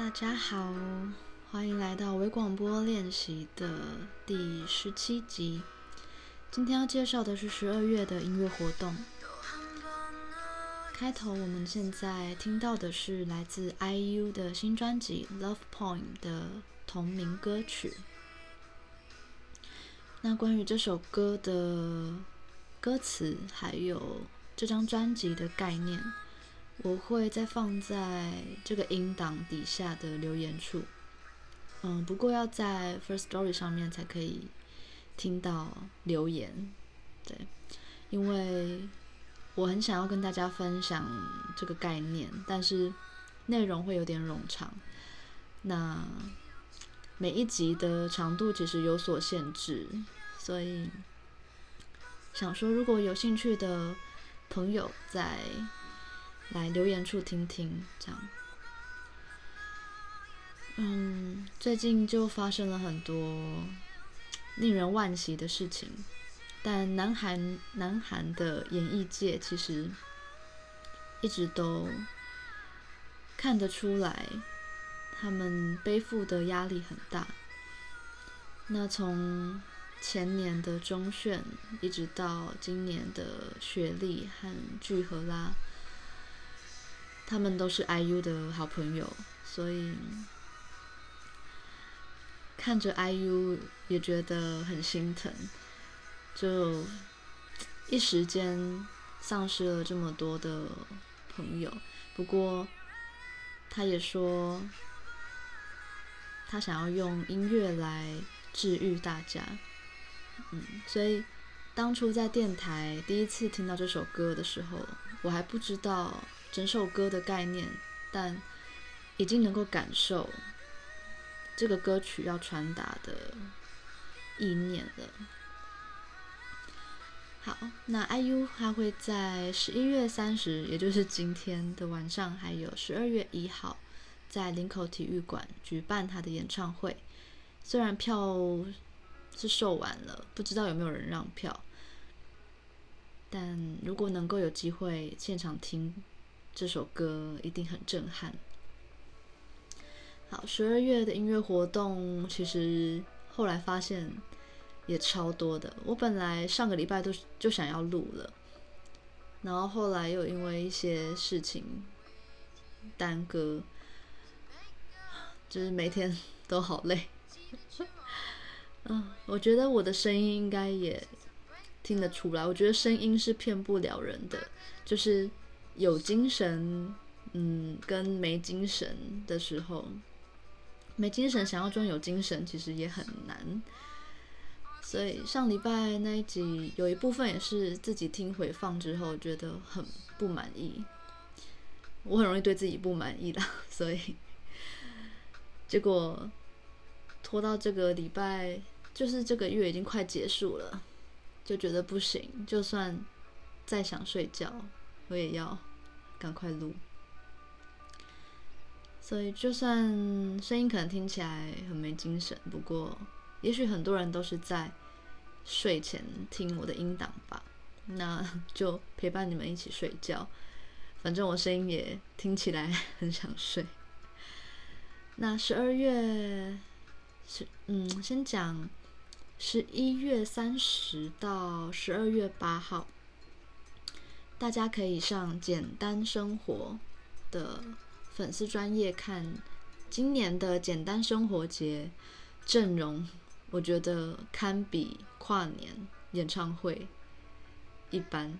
大家好，欢迎来到微广播练习的第十七集。今天要介绍的是十二月的音乐活动。开头我们现在听到的是来自 IU 的新专辑《Love Poem》的同名歌曲。那关于这首歌的歌词，还有这张专辑的概念。我会再放在这个音档底下的留言处，嗯，不过要在 First Story 上面才可以听到留言，对，因为我很想要跟大家分享这个概念，但是内容会有点冗长，那每一集的长度其实有所限制，所以想说如果有兴趣的朋友在。来留言处听听，这样。嗯，最近就发生了很多令人惋惜的事情，但南韩南韩的演艺界其实一直都看得出来，他们背负的压力很大。那从前年的钟鉉，一直到今年的雪莉和具荷拉。他们都是 IU 的好朋友，所以看着 IU 也觉得很心疼，就一时间丧失了这么多的朋友。不过他也说，他想要用音乐来治愈大家。嗯，所以当初在电台第一次听到这首歌的时候，我还不知道。整首歌的概念，但已经能够感受这个歌曲要传达的意念了。好，那 IU 他会在十一月三十，也就是今天的晚上，还有十二月一号，在林口体育馆举办他的演唱会。虽然票是售完了，不知道有没有人让票，但如果能够有机会现场听。这首歌一定很震撼。好，十二月的音乐活动其实后来发现也超多的。我本来上个礼拜都就想要录了，然后后来又因为一些事情耽搁，就是每天都好累。嗯，我觉得我的声音应该也听得出来。我觉得声音是骗不了人的，就是。有精神，嗯，跟没精神的时候，没精神想要装有精神，其实也很难。所以上礼拜那一集有一部分也是自己听回放之后觉得很不满意。我很容易对自己不满意的，所以结果拖到这个礼拜，就是这个月已经快结束了，就觉得不行，就算再想睡觉。我也要赶快录，所以就算声音可能听起来很没精神，不过也许很多人都是在睡前听我的音档吧，那 就陪伴你们一起睡觉。反正我声音也听起来很想睡。那十二月是嗯，先讲十一月三十到十二月八号，大家可以上简单生活的粉丝专页看今年的简单生活节阵容，我觉得堪比跨年演唱会一般，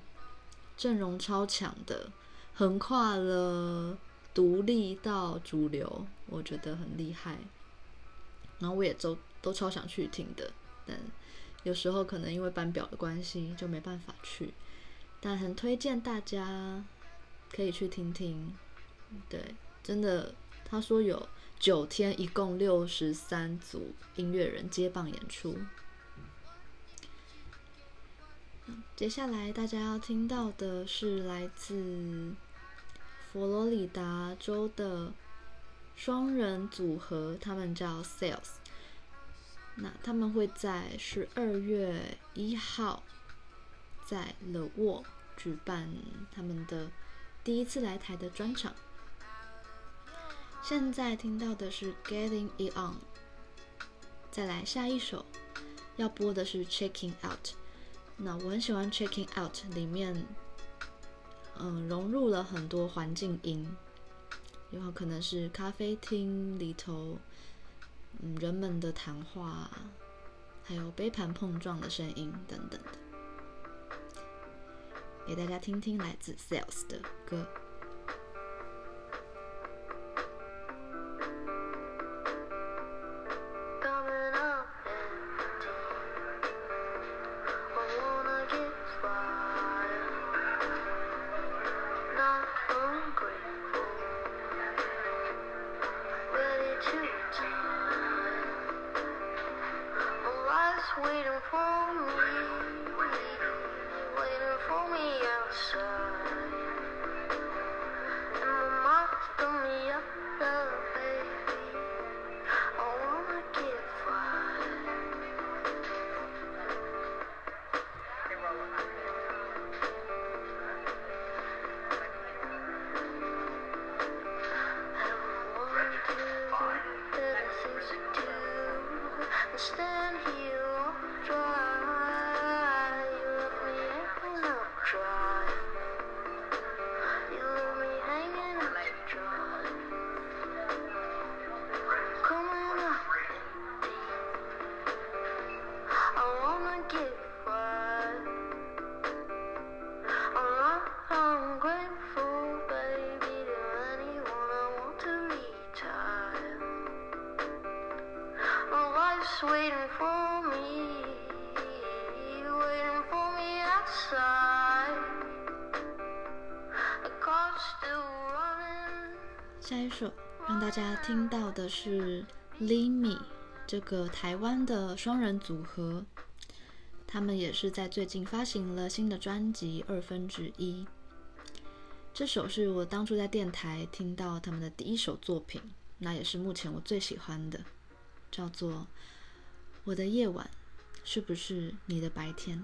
阵容超强的，横跨了独立到主流，我觉得很厉害。然后我也都都超想去听的，但有时候可能因为班表的关系就没办法去，但很推荐大家可以去听听。对，真的，他说有九天，一共六十三组音乐人接棒演出。接下来大家要听到的是来自佛罗里达州的双人组合，他们叫 Sales。那他们会在十二月一号在 The Wall 举办他们的第一次来台的专场。现在听到的是 Getting It On，再来下一首要播的是 Checking Out。那我很喜欢 Checking Out 里面，嗯，融入了很多环境音，有可能是咖啡厅里头，嗯，人们的谈话，还有杯盘碰撞的声音等等的，给大家听听来自 Sales 的歌。是 Limi 这个台湾的双人组合，他们也是在最近发行了新的专辑《二分之一》。这首是我当初在电台听到他们的第一首作品，那也是目前我最喜欢的，叫做《我的夜晚是不是你的白天》。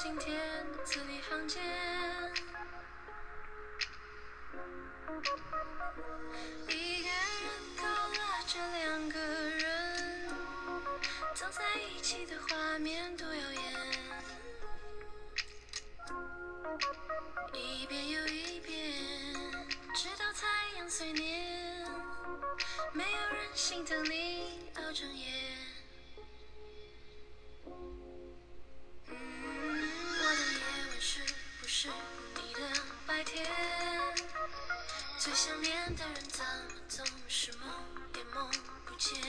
今天字里行间，一个人勾勒着两个人走在一起的画面多耀眼。一遍又一遍，直到太阳碎念，没有人心疼你熬整夜。最想念的人怎么总是梦也梦不见？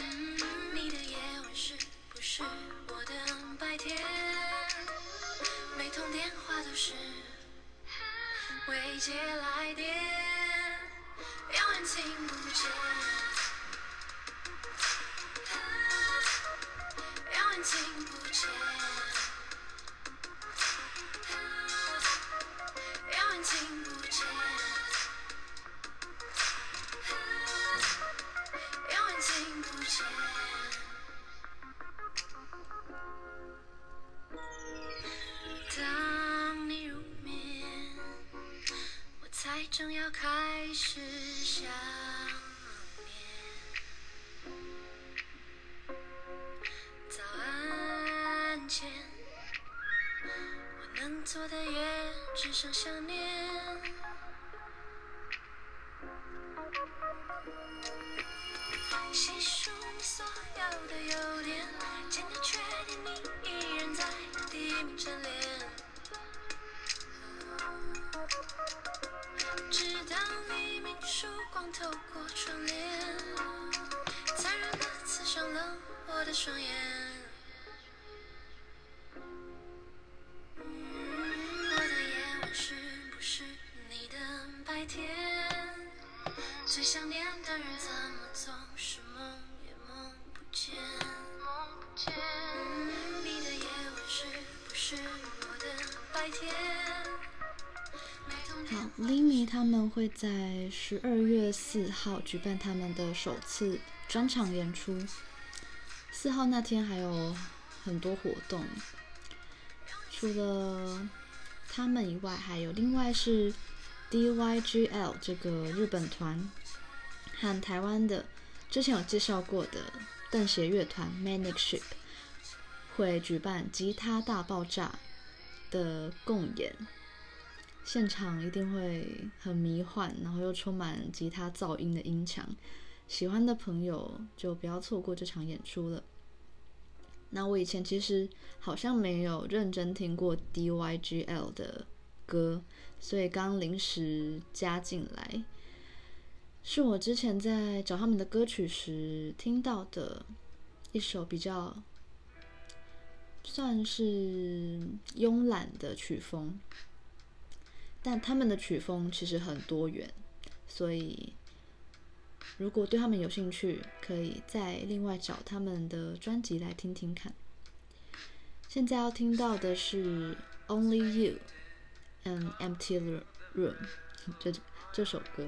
嗯，你的夜晚是不是我的白天？每通电话都是未接来电，永远听不见，永远听不见，想想念，会在十二月四号举办他们的首次专场演出。四号那天还有很多活动，除了他们以外，还有另外是 DYGL 这个日本团和台湾的之前有介绍过的瞪鞋乐团 Manic Sheep 会举办吉他大爆炸的共演。现场一定会很迷幻，然后又充满吉他噪音的音墙，喜欢的朋友就不要错过这场演出了。那我以前其实好像没有认真听过 DYGL 的歌，所以刚临时加进来，是我之前在找他们的歌曲时听到的一首比较算是慵懒的曲风。但他们的曲风其实很多元，所以如果对他们有兴趣，可以再另外找他们的专辑来听听看。现在要听到的是《Only You》and《Empty Room》这这首歌。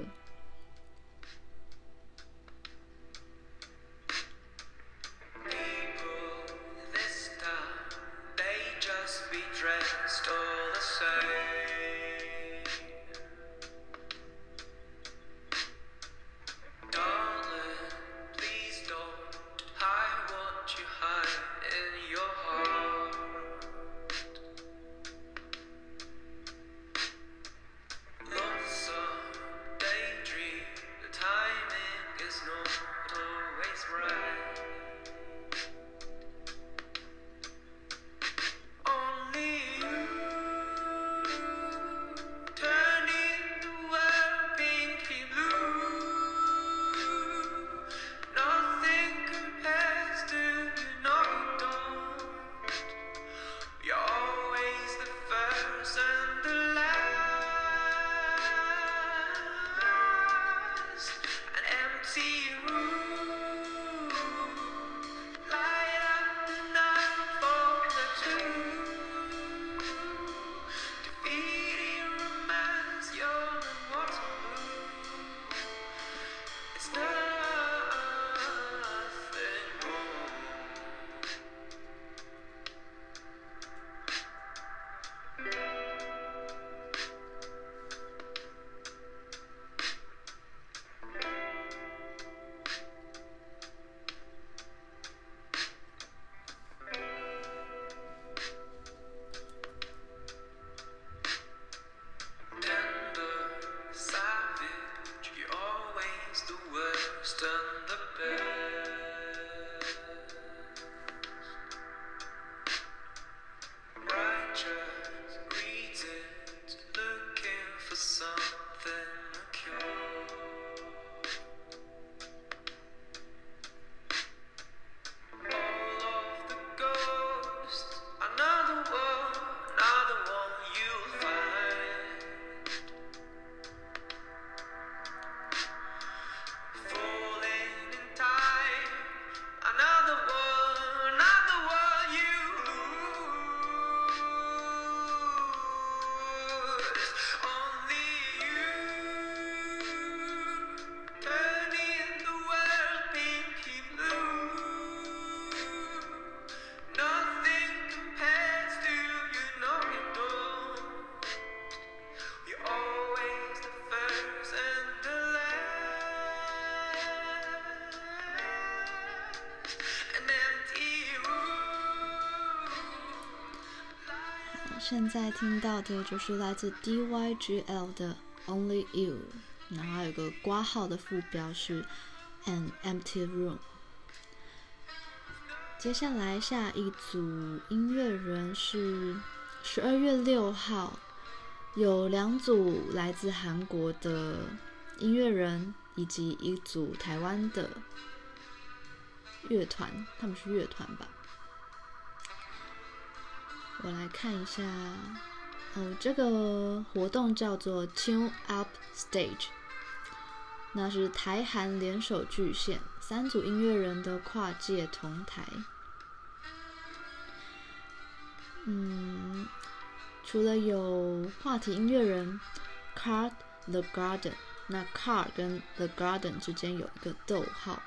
现在听到的就是来自 DYGL 的 Only You，然后有个挂号的副标是 An Empty Room。接下来下一组音乐人是十二月六号，有两组来自韩国的音乐人，以及一组台湾的乐团，他们是乐团吧？我来看一下，哦，这个活动叫做 Tune Up Stage，那是台韩联手巨献，三组音乐人的跨界同台。嗯，除了有话题音乐人 KART The Garden，那 Card 跟 The Garden 之间有一个逗号。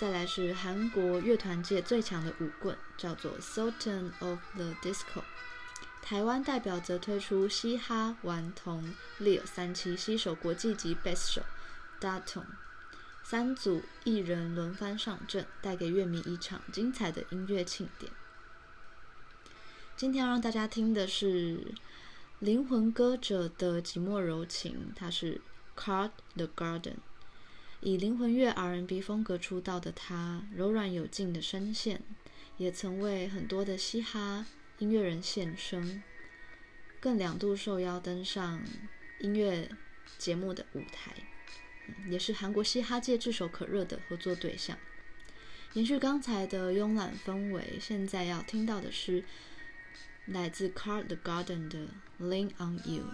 再来是韩国乐团界最强的舞棍，叫做 Sultan of the Disco。台湾代表则推出嘻哈顽童 Lil 377携手国际级贝斯手 Dato 三组艺人轮番上阵，带给乐迷一场精彩的音乐庆典。今天要让大家听的是灵魂歌者的寂寞柔情，它是 KART The Garden。以灵魂乐 R&B 风格出道的他，柔软有劲的声线，也曾为很多的嘻哈音乐人献声，更两度受邀登上音乐节目的舞台，也是韩国嘻哈界炙手可热的合作对象。延续刚才的慵懒氛围，现在要听到的是来自 KART The Garden 的《Lean on You》。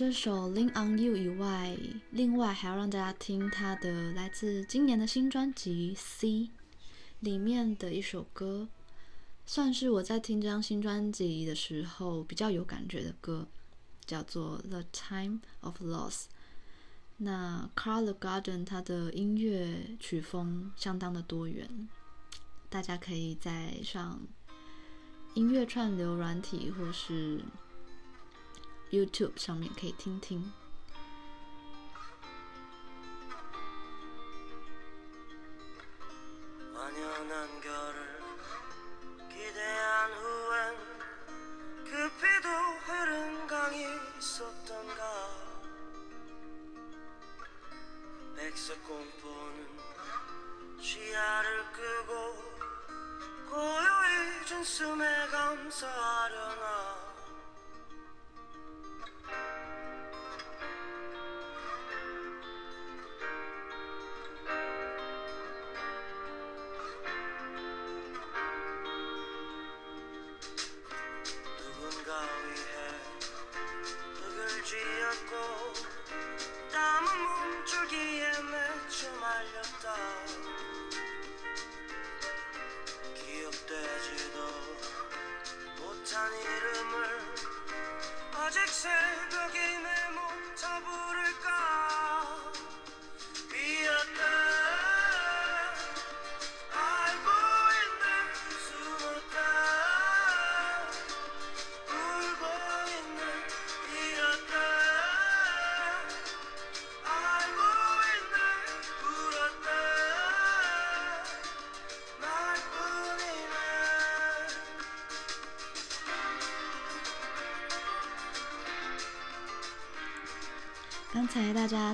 这首《Lean on You》以外，另外还要让大家听他的来自今年的新专辑《C》里面的一首歌，算是我在听这张新专辑的时候比较有感觉的歌，叫做《The Time of Loss》。那 KART The Garden 他的音乐曲风相当的多元，大家可以在上音乐串流软体或是。YouTube 上面可以听听。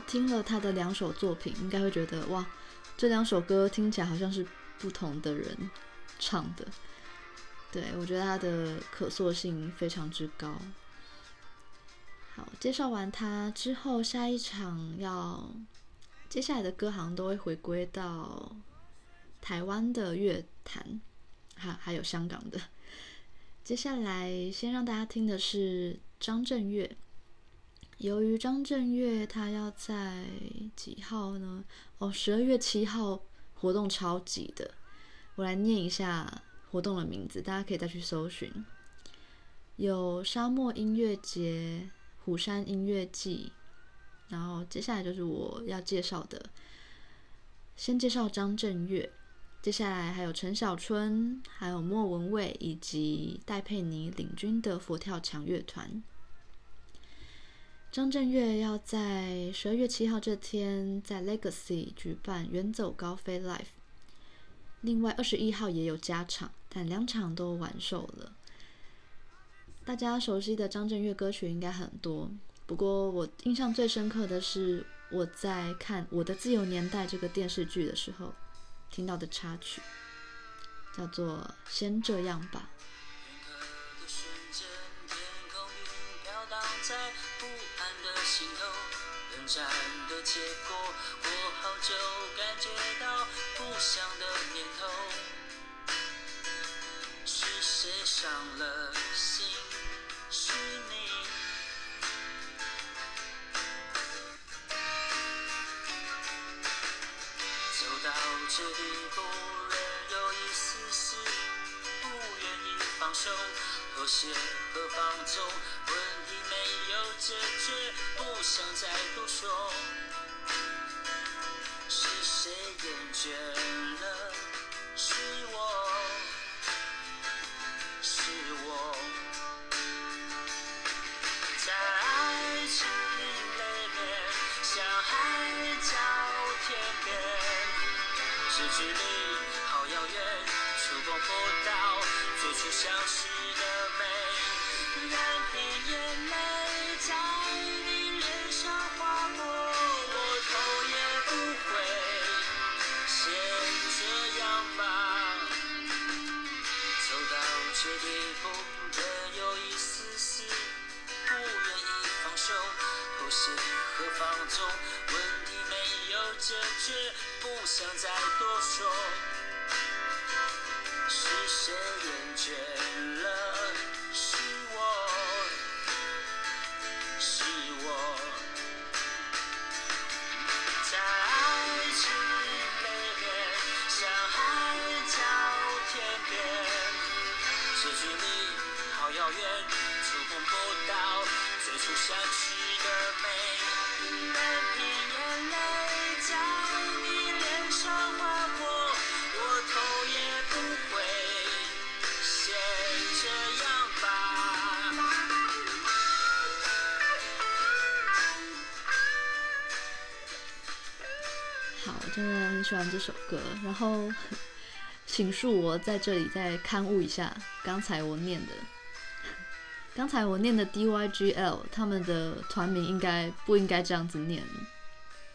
听了他的两首作品，应该会觉得哇，这两首歌听起来好像是不同的人唱的。对，我觉得他的可塑性非常之高。好，介绍完他之后，下一场要接下来的歌好像都会回归到台湾的乐坛，还还有香港的。接下来先让大家听的是张震岳。由于张震岳他要在几号呢？哦，十二月七号活动超级的，我来念一下活动的名字，大家可以再去搜寻。有沙漠音乐节、虎山音乐季，然后接下来就是我要介绍的，先介绍张震岳，接下来还有陈小春、还有莫文蔚以及戴佩妮领军的佛跳墙乐团。张震岳要在十二月七号这天在 Legacy 举办远走高飞 Live，另外二十一号也有加场，但两场都完售了。大家熟悉的张震岳歌曲应该很多，不过我印象最深刻的是我在看《我的自由年代》这个电视剧的时候听到的插曲，叫做《先这样吧》。心头冷战的结果，我好久感觉到不祥的念头，是谁伤了心？是你。走到这地步，仍有一丝丝不愿意放手，妥协和放纵。问题没有解决，不想再多说。是谁厌倦喜欢这首歌，然后 请恕我在这里再勘误一下刚才我念的，刚才我念的 DYGL 他们的团名应该不应该这样子念，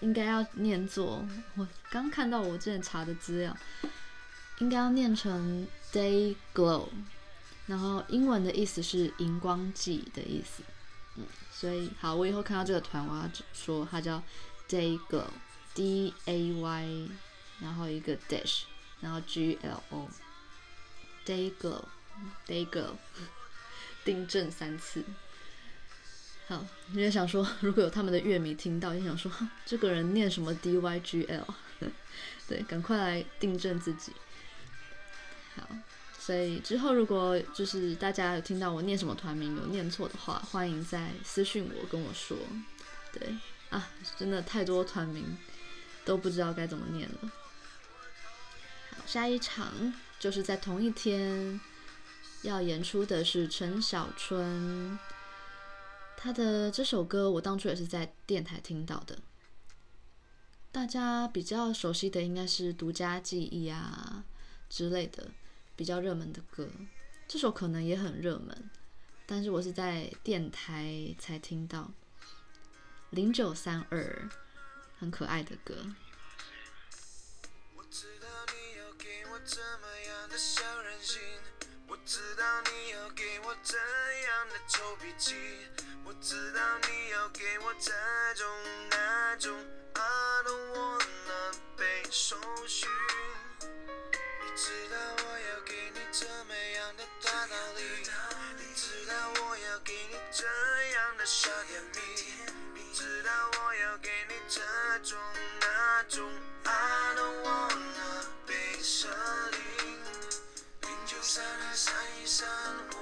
应该要念作我刚看到我之前查的资料，应该要念成 Day Glow，然后英文的意思是荧光剂的意思，嗯，所以好，我以后看到这个团，我要说它叫 Day Glow。D A Y，然后一个 dash，然后 G L O，Day Glow，Day Glow，订正三次。好，你也想说，如果有他们的乐迷听到，也想说，这个人念什么 D Y G L？对，赶快来订正自己。好，所以之后如果就是大家有听到我念什么团名有念错的话，欢迎在私讯我跟我说。对啊，真的太多团名。都不知道该怎么念了。好，下一场就是在同一天要演出的是陈小春，他的这首歌我当初也是在电台听到的。大家比较熟悉的应该是《独家记忆》啊之类的比较热门的歌，这首可能也很热门，但是我是在电台才听到。零九三二，很可爱的歌。我知道你要给我怎么样的小任性，我知道你要给我怎样的臭脾气，我知道你要给我这种那种，I don't wanna 被搜寻。你知道我要给你怎么样的大道理，你知道我要给你怎样的小甜蜜，你知道我要给这种那种，I don't wanna 被设定。零九三二三一三，我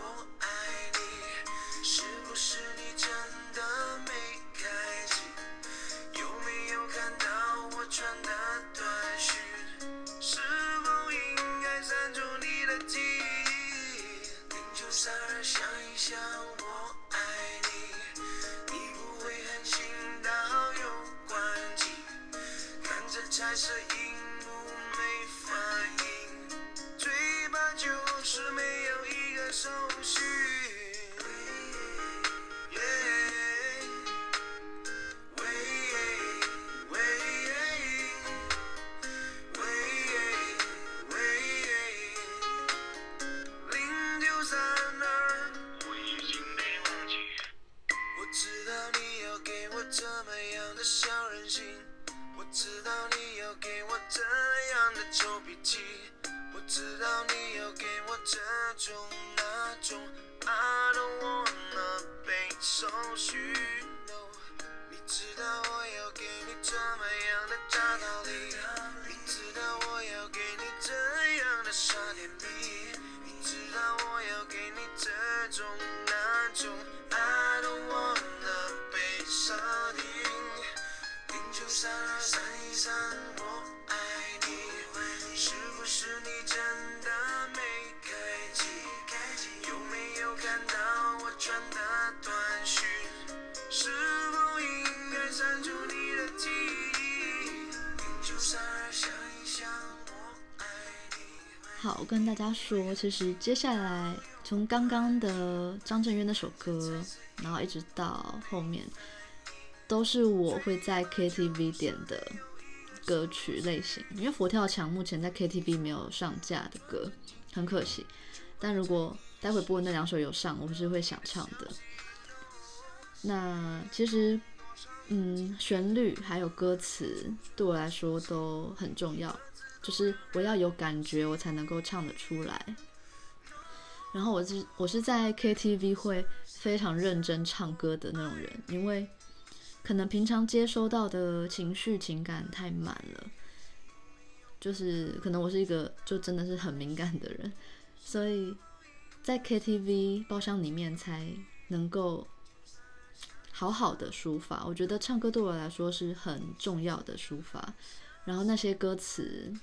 好，跟大家说，其实接下来从刚刚的张震岳那首歌，然后一直到后面，都是我会在 KTV 点的歌曲类型。因为佛跳墙目前在 KTV 没有上架的歌，很可惜。但如果待会播的那两首有上，我是会想唱的。那其实，嗯，旋律还有歌词对我来说都很重要，就是我要有感觉，我才能够唱得出来。然后我是我是在 KTV 会非常认真唱歌的那种人，因为可能平常接收到的情绪情感太满了，就是可能我是一个就真的是很敏感的人，所以在 KTV 包厢里面才能够。好好的抒发，我觉得唱歌对我来说是很重要的抒发。然后那些歌词，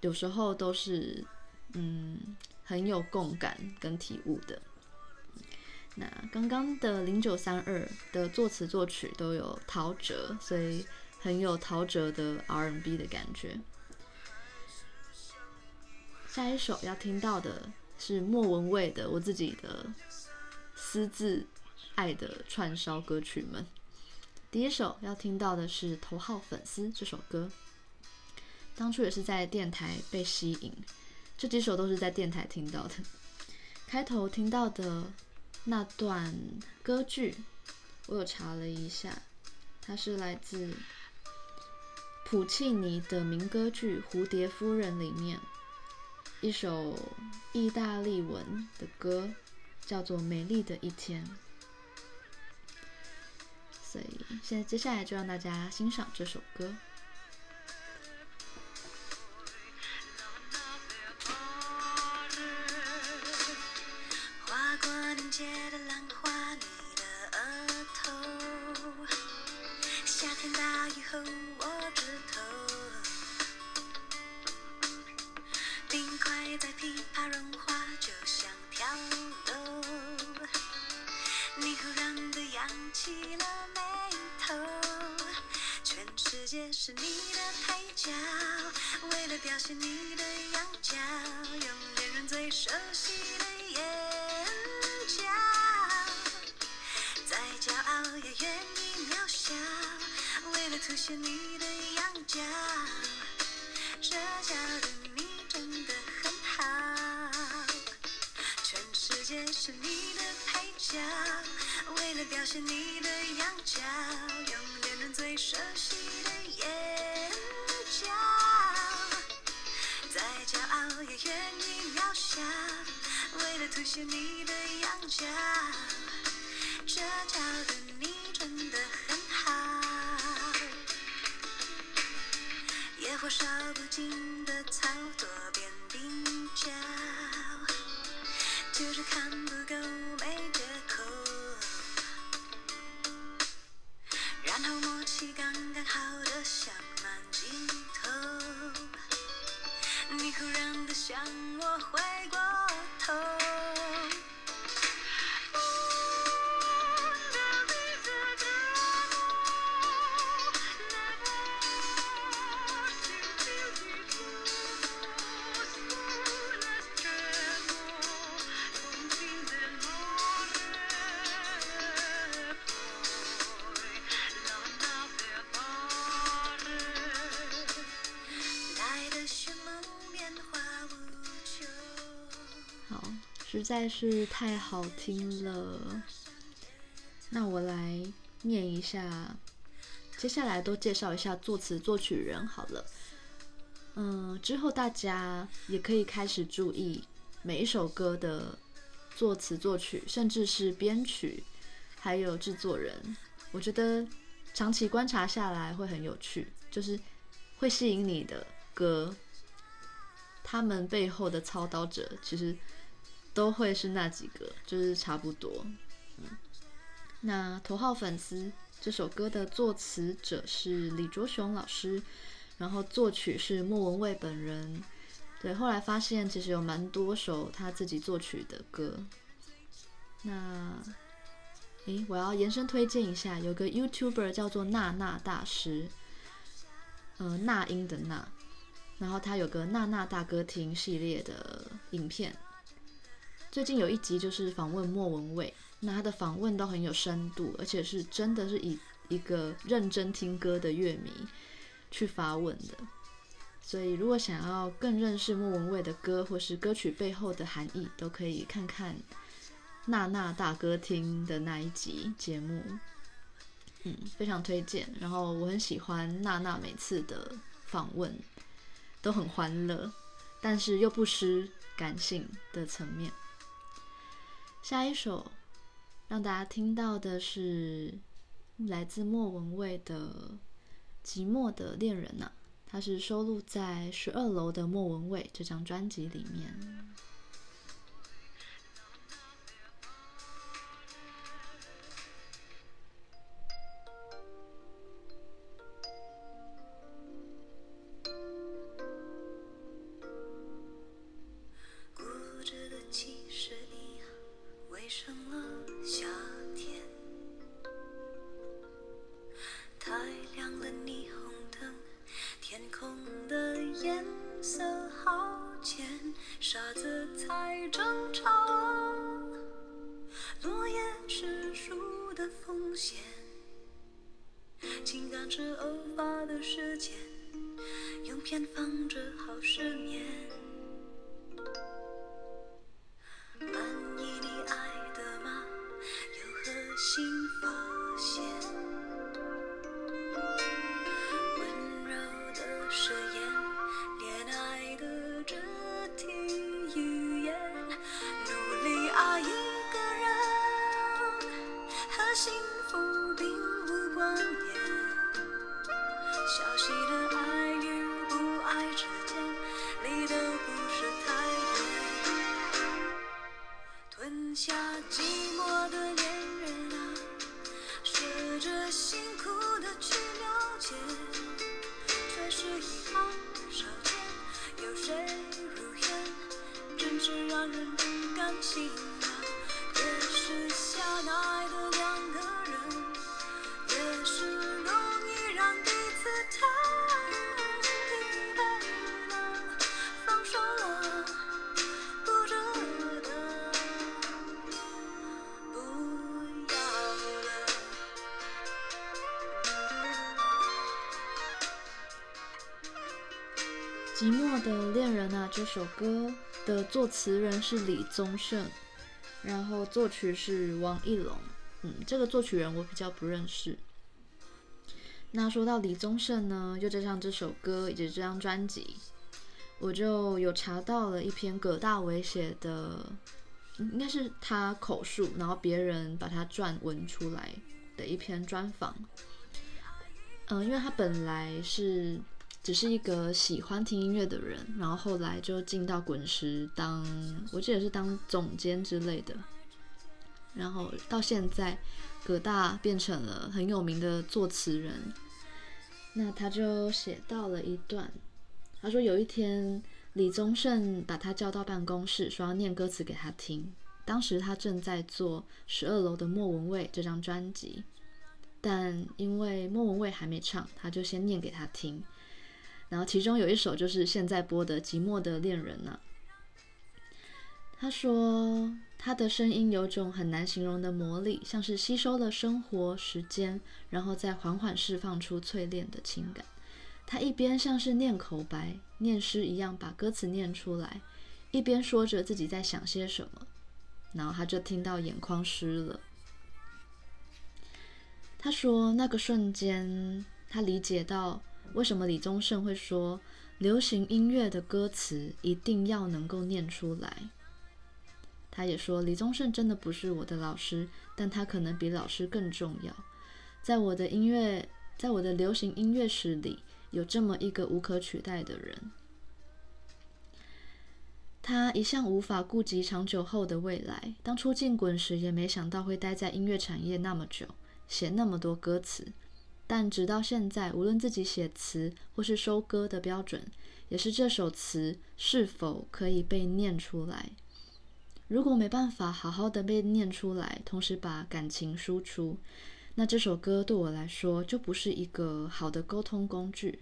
有时候都是嗯很有共感跟体悟的。那刚刚的零九三二的作词作曲都有陶喆，所以很有陶喆的 R&B 的感觉。下一首要听到的是莫文蔚的《我自己的》。私自爱的串烧歌曲们，第一首要听到的是《头号粉丝》这首歌。当初也是在电台被吸引，这几首都是在电台听到的。开头听到的那段歌剧，我有查了一下，它是来自普契尼的名歌剧《蝴蝶夫人》里面一首意大利文的歌。叫做美丽的一天，所以现在接下来就让大家欣赏这首歌。刚刚好的像慢镜头，你忽然的向实在是太好听了。那我来念一下，接下来都介绍一下作词作曲人好了。嗯，之后大家也可以开始注意每一首歌的作词作曲，甚至是编曲，还有制作人。我觉得长期观察下来会很有趣，就是会吸引你的歌，他们背后的操刀者其实都会是那几个，就是差不多。嗯，那头号粉丝这首歌的作词者是李卓雄老师，然后作曲是莫文蔚本人。对，后来发现其实有蛮多首他自己作曲的歌。那，诶，我要延伸推荐一下，有个 YouTuber 叫做娜娜大师，呃，那英的那，然后他有个娜娜大歌厅系列的影片。最近有一集就是访问莫文蔚，那他的访问都很有深度，而且是真的是以一个认真听歌的乐迷去发问的。所以，如果想要更认识莫文蔚的歌，或是歌曲背后的含义，都可以看看娜娜大歌厅的那一集节目。嗯，非常推荐。然后我很喜欢娜娜每次的访问，都很欢乐，但是又不失感性的层面。下一首让大家听到的是来自莫文蔚的《寂寞的恋人》呐。它是收录在《十二楼的莫文蔚》这张专辑里面。这首歌的作词人是李宗盛，然后作曲是王奕龙。嗯，这个作曲人我比较不认识。那说到李宗盛呢，就加上这首歌以及这张专辑，我就有查到了一篇葛大为写的，应该是他口述，然后别人把他撰文出来的一篇专访。嗯，因为他本来是只是一个喜欢听音乐的人，然后后来就进到滚石当，我记得是当总监之类的，然后到现在。葛大变成了很有名的作词人，那他就写到了一段，他说有一天李宗盛把他叫到办公室，说要念歌词给他听。当时他正在做《十二楼的莫文蔚》这张专辑，但因为莫文蔚还没唱，他就先念给他听。然后其中有一首就是现在播的《寂寞的恋人》呢。他说，他的声音有种很难形容的魔力，像是吸收了生活时间，然后再缓缓释放出淬炼的情感。他一边像是念口白、念诗一样把歌词念出来，一边说着自己在想些什么，然后他就听到眼眶湿了。他说，那个瞬间，他理解到为什么李宗盛会说，流行音乐的歌词一定要能够念出来。他也说，李宗盛真的不是我的老师，但他可能比老师更重要。在我的音乐，在我的流行音乐史里，有这么一个无可取代的人。他一向无法顾及长久后的未来，当初进滚石也没想到会待在音乐产业那么久，写那么多歌词。但直到现在，无论自己写词或是收歌的标准，也是这首词是否可以被念出来。如果没办法好好的被念出来，同时把感情输出，那这首歌对我来说就不是一个好的沟通工具。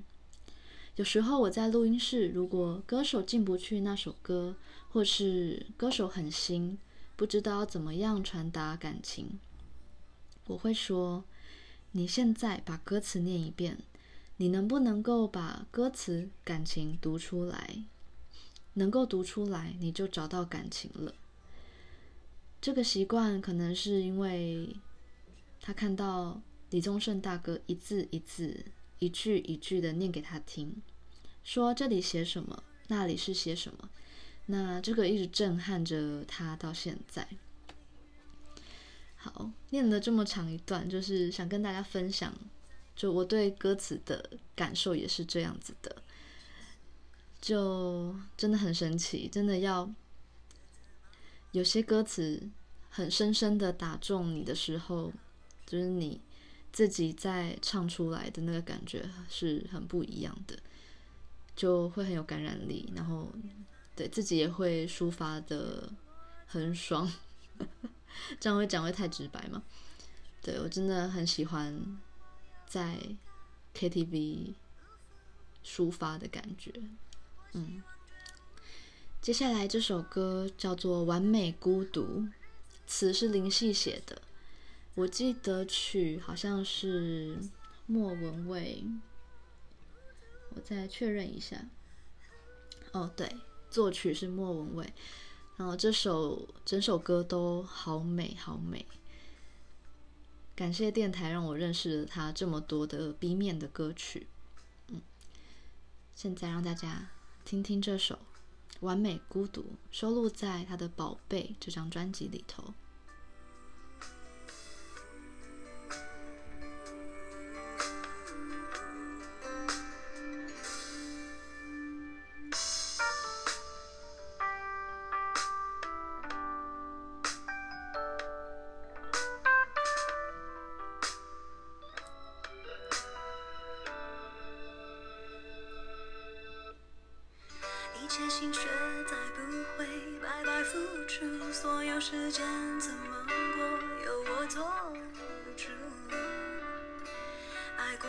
有时候我在录音室，如果歌手进不去那首歌，或是歌手很新，不知道怎么样传达感情，我会说：你现在把歌词念一遍，你能不能够把歌词感情读出来？能够读出来，你就找到感情了。这个习惯可能是因为他看到李宗盛大哥一字一字、一句一句的念给他听，说这里写什么，那里是写什么，那这个一直震撼着他到现在。好，念了这么长一段，就是想跟大家分享，就我对歌词的感受也是这样子的，就真的很神奇，真的要。有些歌词很深深的打中你的时候，就是你自己在唱出来的那个感觉是很不一样的，就会很有感染力，然后对自己也会抒发的很爽。这样会讲会太直白吗？对，我真的很喜欢在 KTV 抒发的感觉，嗯。接下来这首歌叫做《完美孤独》，词是林夕写的，我记得曲好像是莫文蔚，我再确认一下。哦，对，作曲是莫文蔚，然后这首整首歌都好美好美，感谢电台让我认识了他这么多的 B 面的歌曲。嗯，现在让大家听听这首。完美孤独收录在他的《宝贝》这张专辑里头。这些心血再不会白白付出所有时间怎么过由我做主。爱过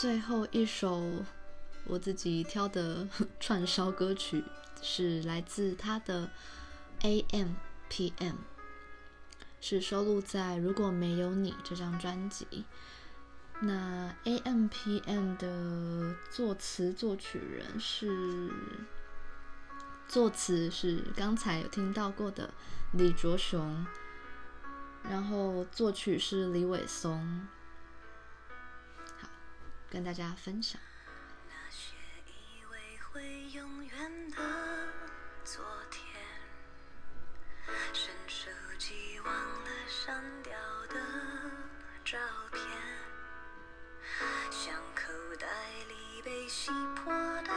最后一首我自己挑的串烧歌曲是来自他的《AM PM》，是收录在《如果没有你》这张专辑。那 AM PM 的作词作曲人是作词是刚才有听到过的李卓雄，然后作曲是李伟松。跟大家分享。那些以为会永远的昨天，伸手机忘了删掉的照片，像口袋里被洗破的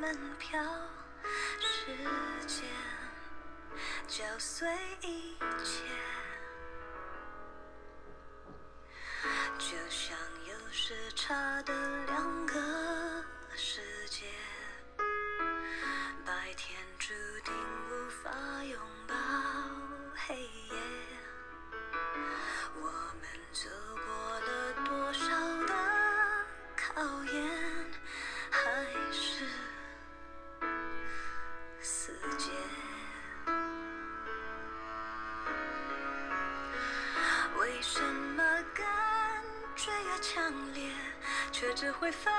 门票，时间搅碎一切，就像。有时差的两个却只会反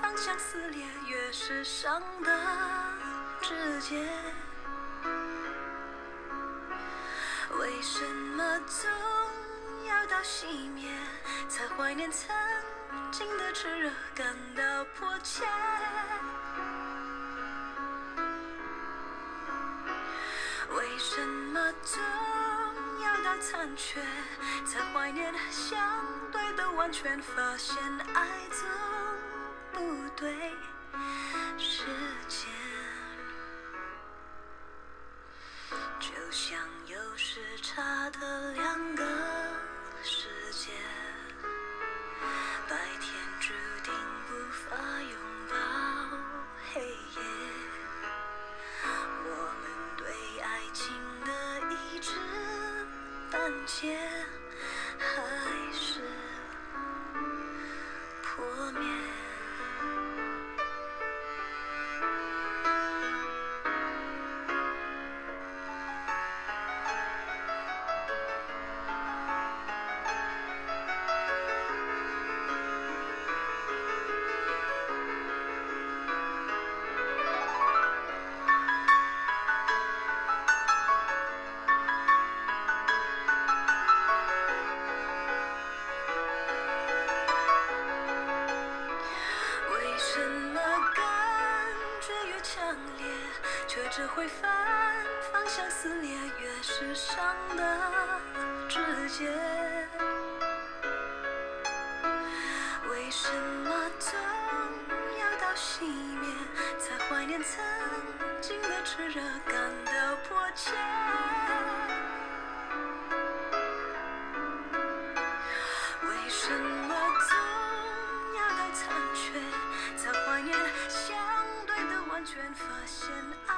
方向撕裂，越是伤的直接。为什么总要到熄灭，才怀念曾经的炽热，感到迫切？为什么总要到残缺，才怀念相对的完全？发现爱总不对时间，就像有时差的两个为什么总要到西面，才怀念曾经的炽热，感到迫切。为什么总要到残缺，才怀念相对的完全，发现爱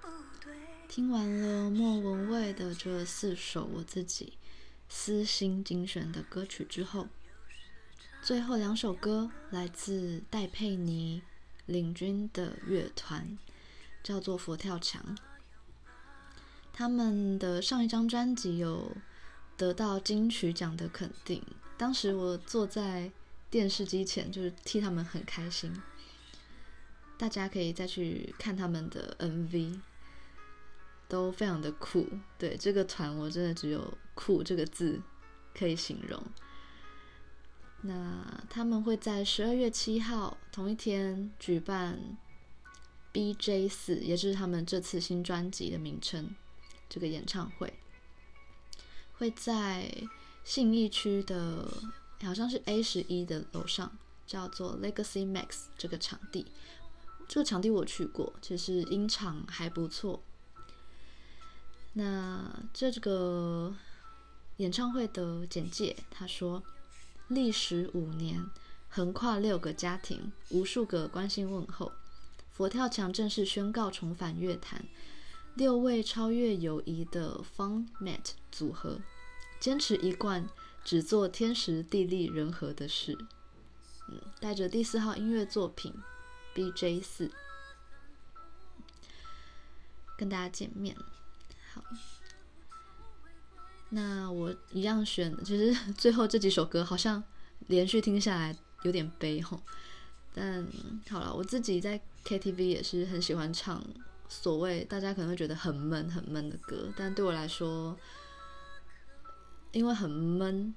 不对。听完了莫文蔚的这四首我自己私心精选的歌曲之后。最后两首歌来自戴佩妮领军的乐团，叫做佛跳墙。他们的上一张专辑有得到金曲奖的肯定，当时我坐在电视机前，就是替他们很开心。大家可以再去看他们的 MV，都非常的酷。对，这个团，我真的只有“酷”这个字可以形容。那他们会在十二月七号同一天举办 BJ 四，也就是他们这次新专辑的名称。这个演唱会会在信义区的，好像是 A 十一的楼上，叫做 Legacy Max 这个场地。这个场地我去过，其实音场还不错。那这个演唱会的简介，他说：历时五年，横跨六个家庭，无数个关心问候，佛跳墙正式宣告重返乐坛。六位超越友谊的 Fun-Mat 组合，坚持一贯只做天时地利人和的事。嗯，带着第四号音乐作品 BJ 四，跟大家见面。好，那我一样选。其实 最后这几首歌好像连续听下来有点悲吼，但好了，我自己在 KTV 也是很喜欢唱。所谓大家可能会觉得很闷、很闷的歌，但对我来说，因为很闷，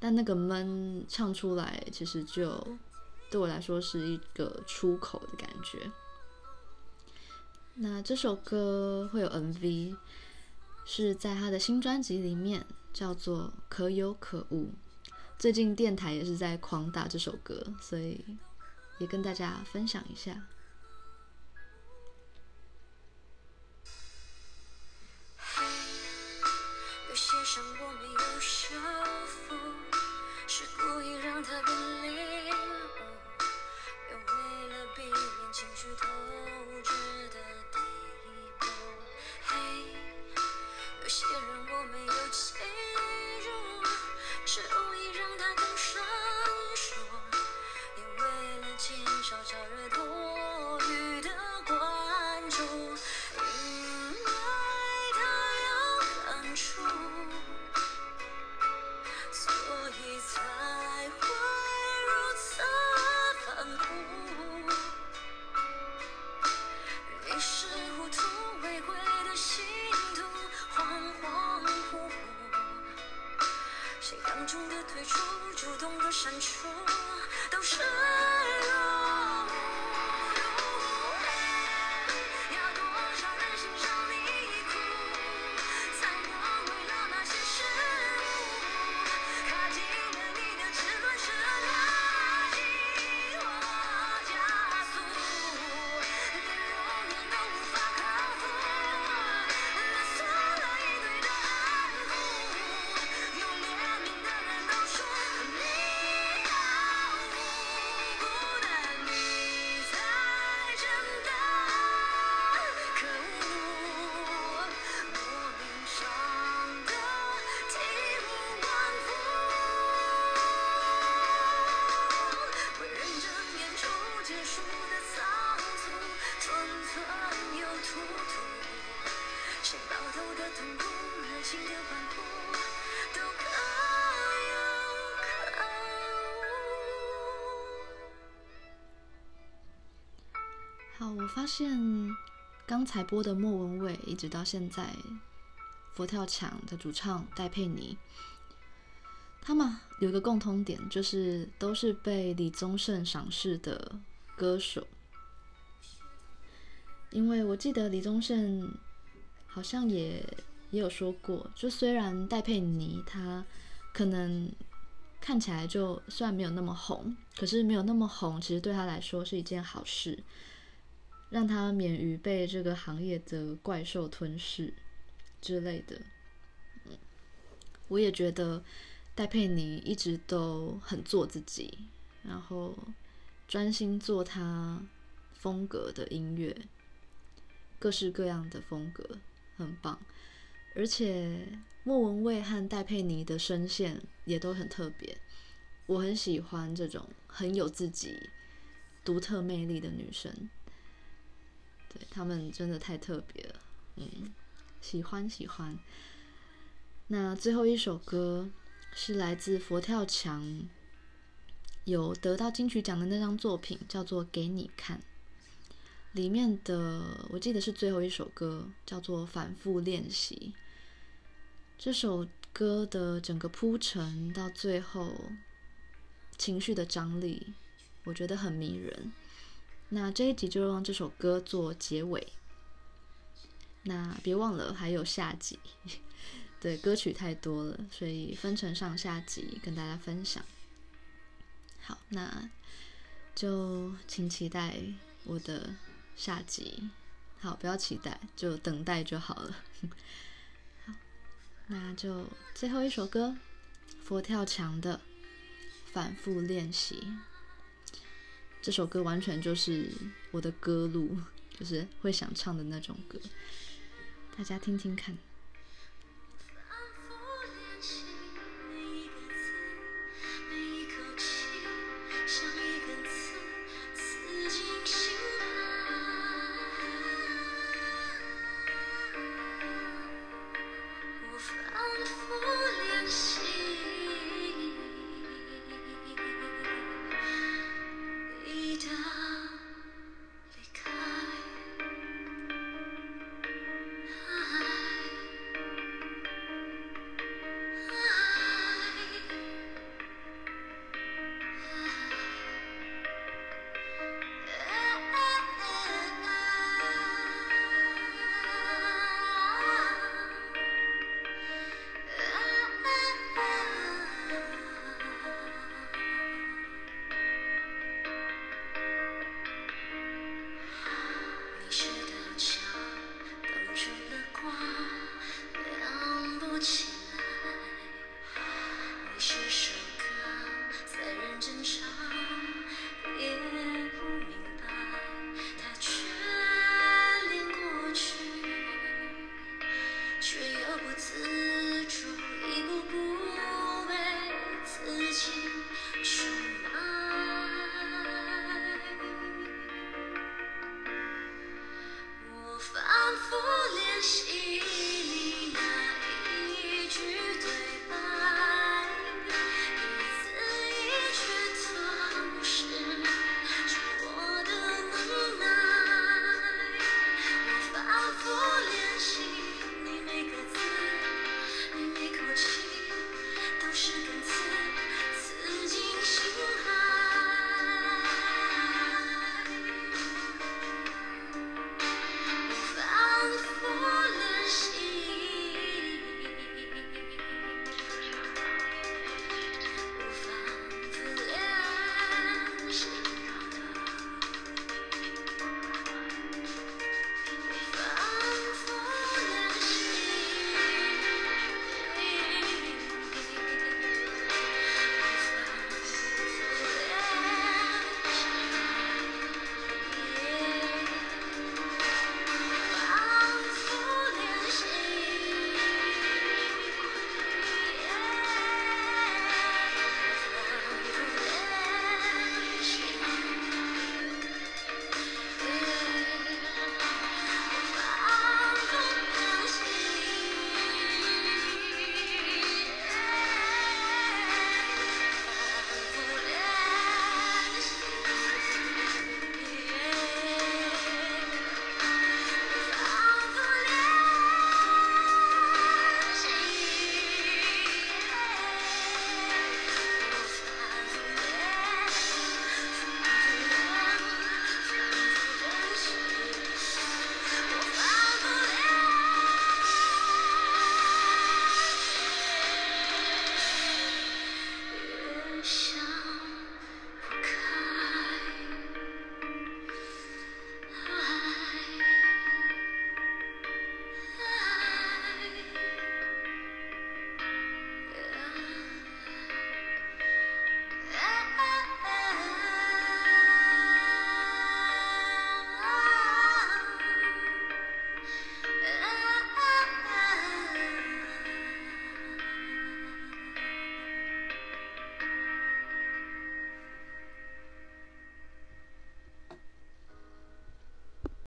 但那个闷唱出来，其实就对我来说是一个出口的感觉。那这首歌会有 MV，是在他的新专辑里面，叫做《可有可无》。最近电台也是在狂打这首歌，所以也跟大家分享一下。都是发现刚才播的莫文蔚，一直到现在，佛跳墙的主唱戴佩妮，他们有个共通点，就是都是被李宗盛赏识的歌手。因为我记得李宗盛好像也也有说过，就虽然戴佩妮她可能看起来就虽然没有那么红，可是没有那么红，其实对他来说是一件好事。让他免于被这个行业的怪兽吞噬之类的。嗯，我也觉得戴佩妮一直都很做自己，然后专心做他风格的音乐，各式各样的风格很棒。而且莫文蔚和戴佩妮的声线也都很特别，我很喜欢这种很有自己独特魅力的女生。对，她们真的太特别了，嗯，喜欢喜欢。那最后一首歌是来自佛跳墙，有得到金曲奖的那张作品，叫做《给你看》。里面的我记得是最后一首歌，叫做《反复练习》。这首歌的整个铺陈到最后，情绪的张力，我觉得很迷人。那这一集就用这首歌做结尾。那别忘了还有下集，对，歌曲太多了，所以分成上下集跟大家分享。好，那就请期待我的。下集，好，不要期待，就等待就好了。好，那就最后一首歌，佛跳墙的《反复练习》。这首歌完全就是我的歌路，就是会想唱的那种歌，大家听听看。